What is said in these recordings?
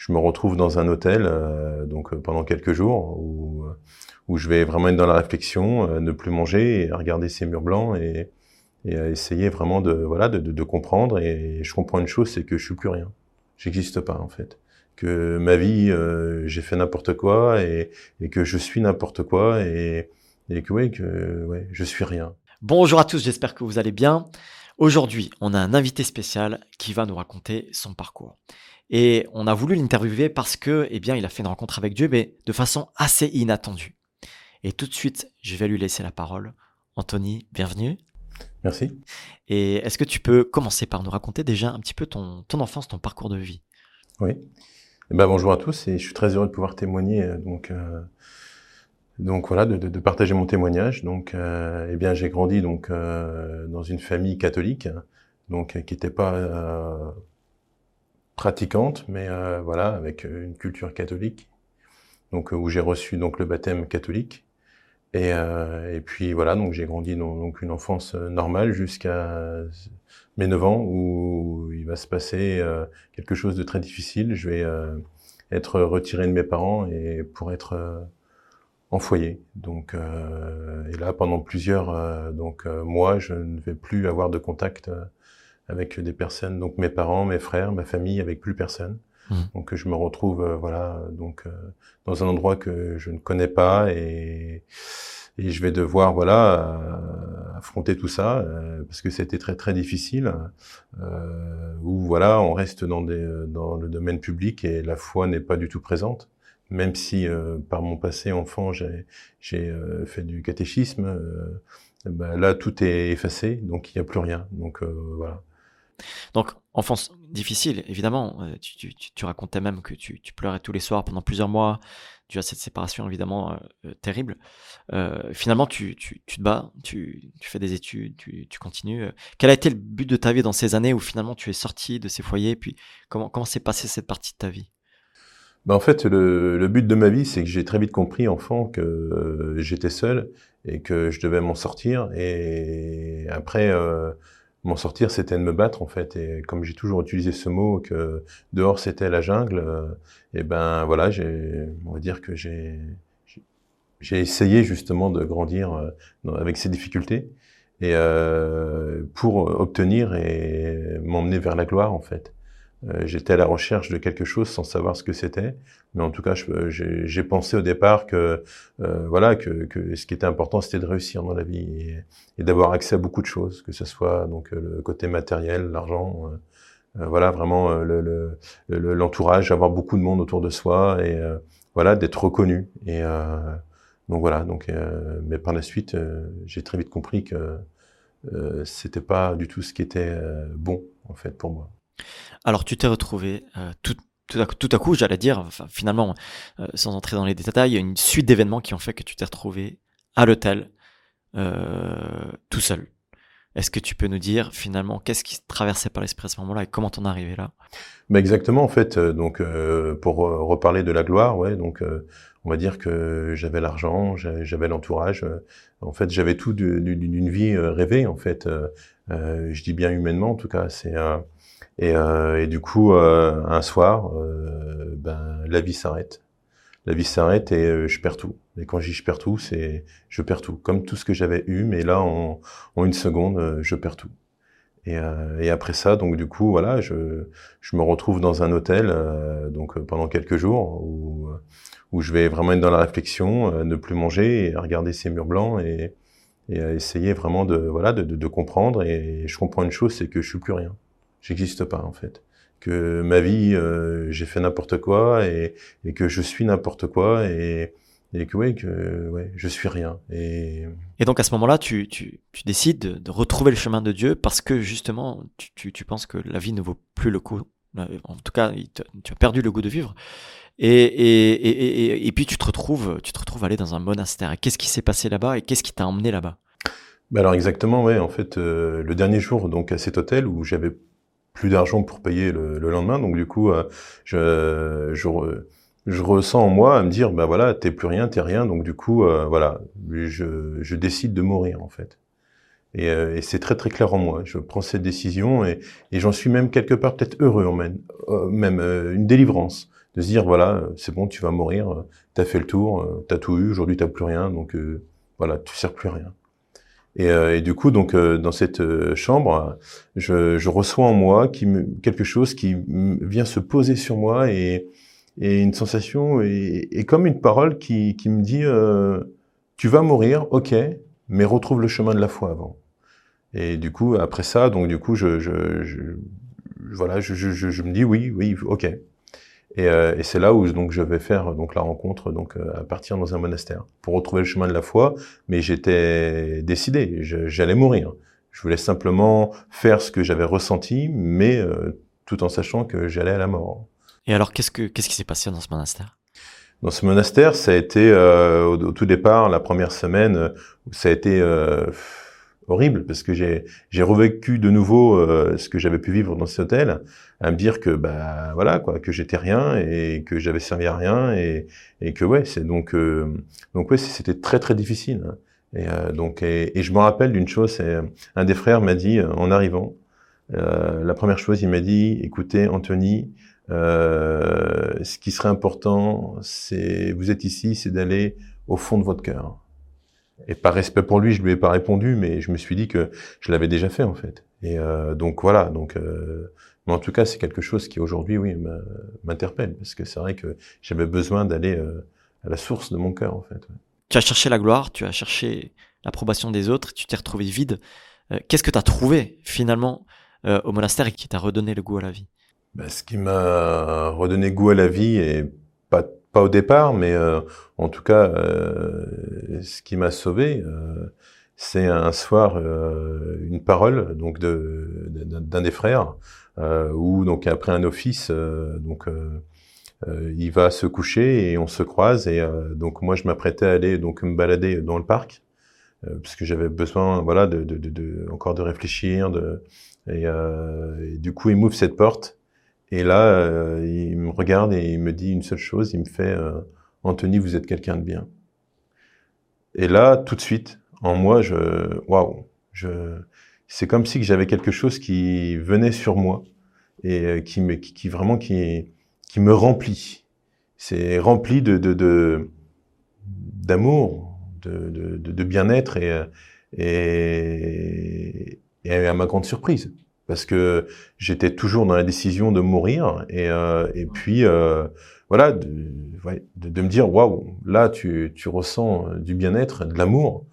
je me retrouve dans un hôtel donc pendant quelques jours où, je vais vraiment être dans la réflexion, ne plus manger et regarder ces murs blancs et, essayer vraiment de comprendre. Et je comprends une chose c'est que je suis plus rien. J'existe pas en fait. Que ma vie euh, j'ai fait n'importe quoi et, que je suis n'importe quoi et, que ouais que je suis rien. Bonjour à tous j'espère que vous allez bien. Aujourd'hui on a un invité spécial qui va nous raconter son parcours et on a voulu l'interviewer parce que eh bien il a fait une rencontre avec Dieu mais de façon assez inattendue et tout de suite je vais lui laisser la parole Anthony bienvenue Merci. Et est-ce que tu peux commencer par nous raconter déjà un petit peu ton, ton enfance, ton parcours de vie? Oui. Eh ben, bonjour à tous et je suis très heureux de pouvoir témoigner. Euh, donc, euh, donc voilà, de, de, partager mon témoignage. Donc, euh, eh bien, j'ai grandi donc euh, dans une famille catholique, donc qui n'était pas pratiquante, mais voilà, avec une culture catholique. Donc où j'ai reçu donc le baptême catholique. Et, euh, et puis voilà, donc j'ai grandi dans donc une enfance euh, normale jusqu'à mes 9 ans où il va se passer euh, quelque chose de très difficile. Je vais euh, être retiré de mes parents et pour être euh, en foyer. Donc et là pendant plusieurs donc mois, je ne vais plus avoir de contact avec des personnes, donc mes parents, mes frères, ma famille, avec plus personne. Mmh. Donc je me retrouve voilà donc dans un endroit que je ne connais pas et et je vais devoir voilà euh, affronter tout ça euh, parce que c'était très très difficile euh, où voilà on reste dans des dans le domaine public et la foi n'est pas du tout présente même si euh, par mon passé enfant j'ai j'ai euh, fait du catéchisme euh, ben là tout est effacé donc il n'y a plus rien donc voilà donc enfance difficile évidemment tu, tu, tu racontais même que tu, pleurais tous les soirs pendant plusieurs mois tu as cette séparation évidemment euh, terrible. Euh, finalement, tu, te bats, tu, fais des études, tu, continues. Quel a été le but de ta vie dans ces années où finalement tu es sorti de ces foyers Puis comment comment s'est passée cette partie de ta vie? Ben en fait, le, le, but de ma vie, c'est que j'ai très vite compris, enfant, que euh, j'étais seul et que je devais m'en sortir. Et après, euh, m'en sortir, c'était de me battre en fait. Et comme j'ai toujours utilisé ce mot que dehors c'était la jungle, euh, et ben voilà, j'ai, on va dire que j'ai, j'ai essayé justement de grandir euh, avec ces difficultés et euh, pour obtenir et m'emmener vers la gloire en fait. Euh, j'étais à la recherche de quelque chose sans savoir ce que c'était, mais en tout cas, j'ai pensé au départ que euh, voilà que, que, ce qui était important, c'était de réussir dans la vie et, d'avoir accès à beaucoup de choses, que ce soit donc le côté matériel, l'argent, euh, euh voilà vraiment le l'entourage, le, avoir beaucoup de monde autour de soi et euh, voilà d'être reconnu. Et donc voilà. Donc, mais par la suite, j'ai très vite compris que c'était pas du tout ce qui était bon en fait pour moi. Alors tu t'es retrouvé euh, tout, tout, à, tout, à, coup, j'allais dire, finalement, euh, sans entrer dans les détails, il y a une suite d'événements qui ont fait que tu t'es retrouvé à l'hôtel, euh, tout seul. Est-ce que tu peux nous dire finalement qu'est-ce qui traversait par l'esprit à ce moment-là et comment t'en es arrivé là? Bah Exactement, en fait. Donc, pour reparler de la gloire, ouais, donc on va dire que j'avais l'argent, j'avais l'entourage. En fait, j'avais tout d'une vie rêvée. En fait, je dis bien humainement, en tout cas, c'est et, euh, et, du coup, euh, un soir, euh, ben, la vie s'arrête. La vie s'arrête et euh, je perds tout. Et quand je dis je perds tout, c'est je perds tout, comme tout ce que j'avais eu, mais là, en, une seconde, euh, je perds tout. Et, et, après ça, donc du coup, voilà, je, je me retrouve dans un hôtel, donc pendant quelques jours, où, où je vais vraiment être dans la réflexion, ne plus manger, et regarder ces murs blancs et, et essayer vraiment de voilà de, de comprendre. Et je comprends une chose, c'est que je suis plus rien j'existe pas en fait. Que ma vie, euh, j'ai fait n'importe quoi et, et, que je suis n'importe quoi et, et que ouais, que ouais, je suis rien. Et, et donc à ce moment-là, tu, tu, tu décides de, retrouver le chemin de Dieu parce que justement, tu, tu, tu, penses que la vie ne vaut plus le coup. En tout cas, tu as perdu le goût de vivre. Et, et, et, et, puis tu te retrouves, tu te retrouves aller dans un monastère. Qu'est-ce qui s'est passé là-bas et qu'est-ce qui t'a emmené là-bas? Ben alors exactement, ouais. En fait, euh, le dernier jour donc à cet hôtel où j'avais plus d'argent pour payer le, le, lendemain. Donc du coup, euh, je, je, je, ressens en moi à me dire, ben voilà, t'es plus rien, t'es rien. Donc du coup, euh, voilà, je, je, décide de mourir en fait. Et, euh, et c'est très très clair en moi. Je prends cette décision et, et j'en suis même quelque part peut-être heureux en même, même une délivrance. de se dire voilà, c'est bon, tu vas mourir, tu as fait le tour, tu as tout eu, aujourd'hui tu plus rien, donc voilà, tu sers plus rien. Et, et, du coup, donc dans cette chambre, je, reçois en moi quelque chose qui vient se poser sur moi et, une sensation et, comme une parole qui, me dit tu vas mourir, ok, mais retrouve le chemin de la foi avant. Et du coup, après ça, donc du coup, voilà, je, me dis oui, oui, ok. Et, euh, et c'est là où donc je vais faire donc la rencontre donc euh, à partir dans un monastère pour retrouver le chemin de la foi. Mais j'étais décidé, j'allais mourir. Je voulais simplement faire ce que j'avais ressenti, mais euh, tout en sachant que j'allais à la mort. Et alors, qu'est-ce que qu'est-ce qui s'est passé dans ce monastère? Dans ce monastère, ça a été euh, au, au, tout départ, la première semaine, ça a été horrible parce que j'ai j'ai revécu de nouveau euh, ce que j'avais pu vivre dans cet hôtel, à me dire que bah voilà quoi, que j'étais rien et que j'avais servi à rien et et que ouais c'est donc euh, donc ouais c'était très très difficile. Hein. Et euh, donc et, et, je me rappelle d'une chose, c'est un des frères m'a dit en arrivant, la première chose il m'a dit, écoutez Anthony, ce qui serait important, c'est vous êtes ici, c'est d'aller au fond de votre cœur. Et par respect pour lui, je lui ai pas répondu, mais je me suis dit que je l'avais déjà fait en fait. Et euh, donc voilà. Donc, euh, mais en tout cas, c'est quelque chose qui aujourd'hui, oui, m'interpelle parce que c'est vrai que j'avais besoin d'aller euh, à la source de mon cœur en fait. Tu as cherché la gloire, tu as cherché l'approbation des autres, tu t'es retrouvé vide. Qu'est-ce que tu as trouvé finalement au monastère et qui t'a redonné le goût à la vie? Ben, Ce qui m'a redonné goût à la vie et pas pas au départ, mais euh, en tout cas, euh, ce qui m'a sauvé, euh, c'est un soir une parole donc de d'un des frères où donc après un office, donc il va se coucher et on se croise et donc moi je m'apprêtais à aller donc me balader dans le parc parce que j'avais besoin voilà de, de, de, encore de réfléchir de et, et du coup il m'ouvre cette porte et là, euh, il me regarde et il me dit une seule chose, il me fait euh, Anthony, vous êtes quelqu'un de bien. Et là, tout de suite, en moi, je waouh, je c'est comme si j'avais quelque chose qui venait sur moi et euh, qui me qui, vraiment qui qui me remplit. C'est rempli de de d'amour, de, de, bien-être et et à ma grande surprise parce que j'étais toujours dans la décision de mourir et, euh, et puis euh, voilà de, de, me dire waouh là tu, tu ressens euh, du bien-être de l'amour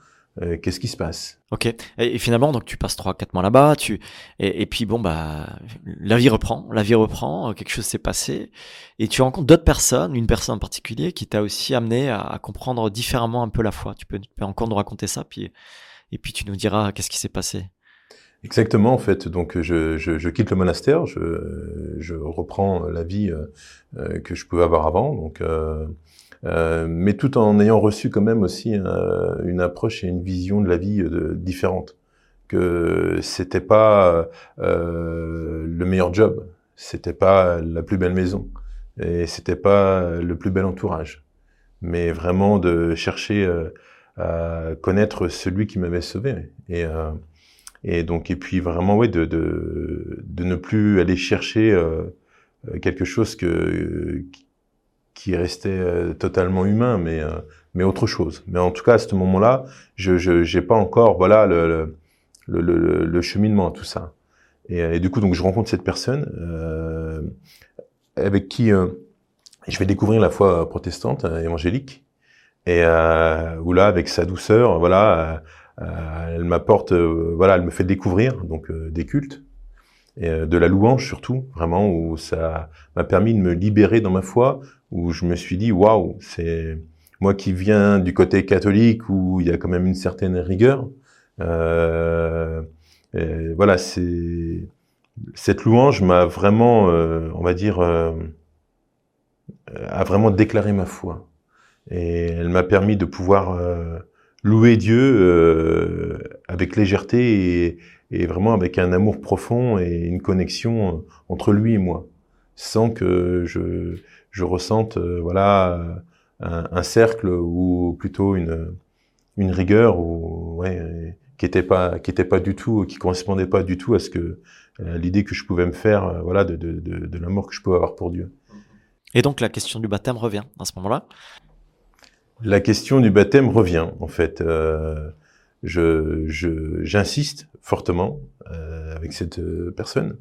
qu'est-ce qui se passe? Ok. Et, finalement donc tu passes trois quatre mois là-bas tu et, et, puis bon bah la vie reprend la vie reprend quelque chose s'est passé et tu rencontres d'autres personnes une personne en particulier qui t'a aussi amené à, à, comprendre différemment un peu la foi. Tu peux, tu peux encore nous raconter ça puis et puis tu nous diras qu'est-ce qui s'est passé Exactement, en fait. Donc, je, je, je, quitte le monastère, je, je reprends la vie euh, que je pouvais avoir avant. Donc, euh, euh, mais tout en ayant reçu quand même aussi euh, une approche et une vision de la vie euh, différente. Que c'était pas le meilleur job, c'était pas la plus belle maison, et c'était pas le plus bel entourage, mais vraiment de chercher à connaître celui qui m'avait sauvé. Et et donc, et puis vraiment, ouais, de, de, ne plus aller chercher euh, quelque chose que, qui restait euh, totalement humain, mais, euh, mais autre chose. Mais en tout cas, à ce moment-là, je n'ai pas encore voilà, le, le, le, cheminement, tout ça. Et, du coup, donc, je rencontre cette personne euh, avec qui je vais découvrir la foi protestante, évangélique, et où là, avec sa douceur, voilà euh, elle m'apporte, euh, voilà, elle me fait découvrir donc euh, des cultes et de la louange surtout, vraiment où ça m'a permis de me libérer dans ma foi, où je me suis dit waouh, c'est moi qui viens du côté catholique où il y a quand même une certaine rigueur. Euh, voilà, c'est cette louange m'a vraiment, on va dire, euh, a vraiment déclaré ma foi. Et elle m'a permis de pouvoir louer Dieu euh, avec légèreté et, vraiment avec un amour profond et une connexion entre lui et moi, sans que je, ressente euh, voilà un, cercle ou plutôt une, rigueur ou qui était pas qui pas du tout qui correspondait pas du tout à ce que l'idée que je pouvais me faire voilà de, de, de, de l'amour que je pouvais avoir pour Dieu. Et donc la question du baptême revient à ce moment-là La question du baptême revient, en fait. Euh, je, j'insiste fortement euh, avec cette euh, personne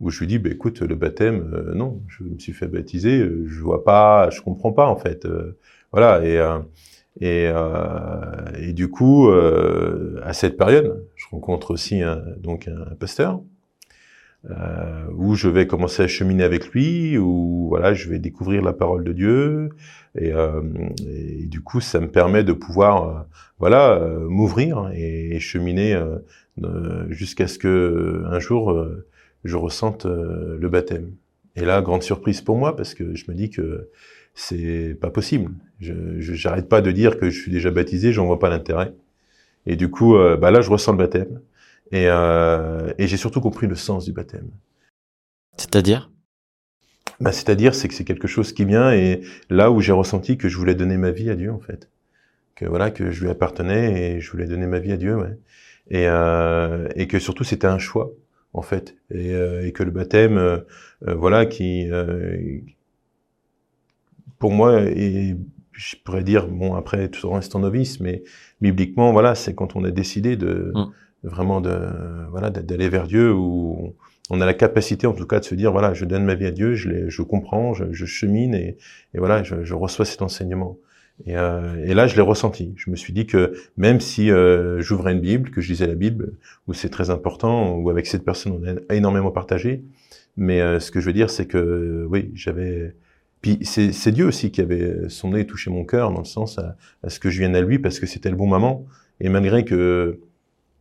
où je lui dis, bah, écoute, le baptême, euh, non, je me suis fait baptiser, euh, je vois pas, je comprends pas en fait. voilà, et, et, et du coup, à cette période, je rencontre aussi un, donc un pasteur euh, où je vais commencer à cheminer avec lui, où voilà, je vais découvrir la parole de Dieu, et, euh, du coup, ça me permet de pouvoir, euh, voilà, euh, m'ouvrir et, cheminer euh, jusqu'à ce que un jour je ressente le baptême. Et là, grande surprise pour moi, parce que je me dis que c'est pas possible. Je j'arrête pas de dire que je suis déjà baptisé, j'en vois pas l'intérêt. Et du coup, bah là, je ressens le baptême. Et, euh, et j'ai surtout compris le sens du baptême. C'est-à-dire? Bah, C'est-à-dire, c'est que c'est quelque chose qui vient et là où j'ai ressenti que je voulais donner ma vie à Dieu, en fait. Que voilà, que je lui appartenais et je voulais donner ma vie à Dieu, ouais. Et, euh, et que surtout, c'était un choix, en fait. Et, euh, et que le baptême, euh, voilà, qui, pour moi, et je pourrais dire, bon, après, tout reste en novice, mais bibliquement, voilà, c'est quand on a décidé de, mmh vraiment de voilà d'aller vers Dieu où on a la capacité en tout cas de se dire voilà je donne ma vie à Dieu je je comprends je, chemine et, et voilà je, reçois cet enseignement. Et, euh, et là je l'ai ressenti. Je me suis dit que même si euh, j'ouvrais une Bible que je lisais la Bible où c'est très important où avec cette personne on a énormément partagé mais euh, ce que je veux dire c'est que oui j'avais puis c'est Dieu aussi qui avait sondé et touché mon cœur dans le sens à, à ce que je vienne à lui parce que c'était le bon moment. Et malgré que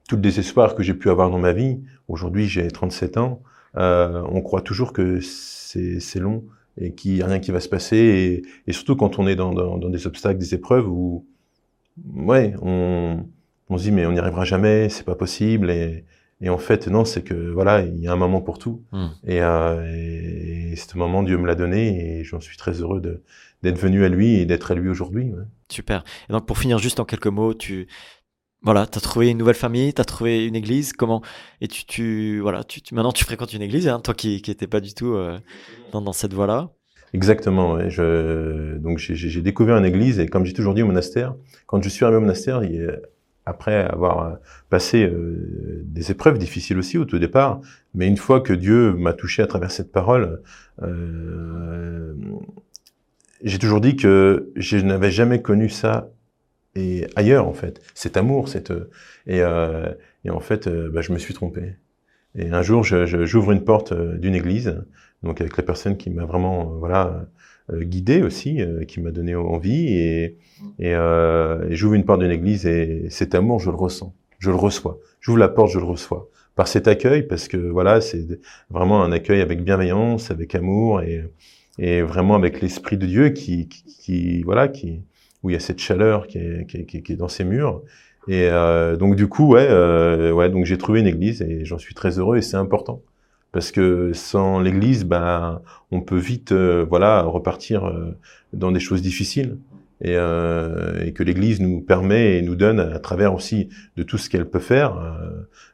tout le désespoir que j'ai pu avoir dans ma vie, aujourd'hui j'ai 37 ans, euh, on croit toujours que c'est long et qu'il n'y a rien qui va se passer, et, et surtout quand on est dans, dans, dans, des obstacles, des épreuves où, ouais, on, on se dit mais on n'y arrivera jamais, c'est pas possible, et, et en fait non, c'est que voilà, il y a un moment pour tout, hmm. et, euh, et, ce moment Dieu me l'a donné, et j'en suis très heureux d'être venu à lui et d'être à lui aujourd'hui. Ouais. Super. Et donc pour finir juste en quelques mots, tu voilà, tu as trouvé une nouvelle famille, tu as trouvé une église, comment et tu tu voilà, tu, maintenant tu fréquentes une église hein, toi qui qui était pas du tout euh, dans, dans cette voie-là. Exactement, ouais. je donc j'ai découvert une église et comme j'ai toujours dit au monastère, quand je suis arrivé au monastère, il, après avoir euh, passé euh, des épreuves difficiles aussi au tout départ, mais une fois que Dieu m'a touché à travers cette parole, euh, j'ai toujours dit que je n'avais jamais connu ça et ailleurs en fait. Cet amour, cette et, euh, et en fait, euh, bah, je me suis trompé. Et un jour, j'ouvre une porte euh, d'une église, donc avec la personne qui m'a vraiment euh, voilà guidé aussi, qui m'a donné envie, et, et, et j'ouvre une porte d'une église et cet amour, je le ressens, je le reçois. J'ouvre la porte, je le reçois par cet accueil, parce que voilà, c'est vraiment un accueil avec bienveillance, avec amour et, et vraiment avec l'esprit de Dieu qui, qui, qui voilà, qui où il y a cette chaleur qui est, qui est, qui est dans ces murs. Et euh, donc du coup, ouais, euh, ouais, donc j'ai trouvé une église et j'en suis très heureux et c'est important parce que sans l'église, ben, on peut vite, euh, voilà, repartir euh, dans des choses difficiles et, euh, et que l'église nous permet et nous donne à travers aussi de tout ce qu'elle peut faire,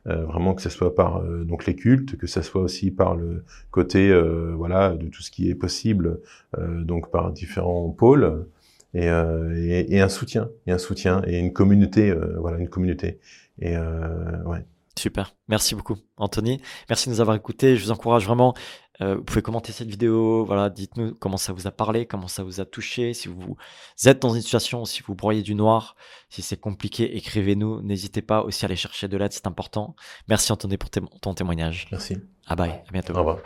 vraiment que ce soit par donc les cultes, que ce soit aussi par le côté, voilà, de tout ce qui est possible, donc par différents pôles et, euh, et, et, un soutien, et un soutien et une communauté, euh, voilà, une communauté. Et euh, ouais. Super, merci beaucoup, Anthony. Merci de nous avoir écoutés. Je vous encourage vraiment. Euh, vous pouvez commenter cette vidéo. Voilà, dites-nous comment ça vous a parlé, comment ça vous a touché. Si vous êtes dans une situation, si vous broyez du noir, si c'est compliqué, écrivez-nous. N'hésitez pas aussi à aller chercher de l'aide, c'est important. Merci Anthony pour ton témoignage. Merci. Ah bye, à bientôt. Au revoir.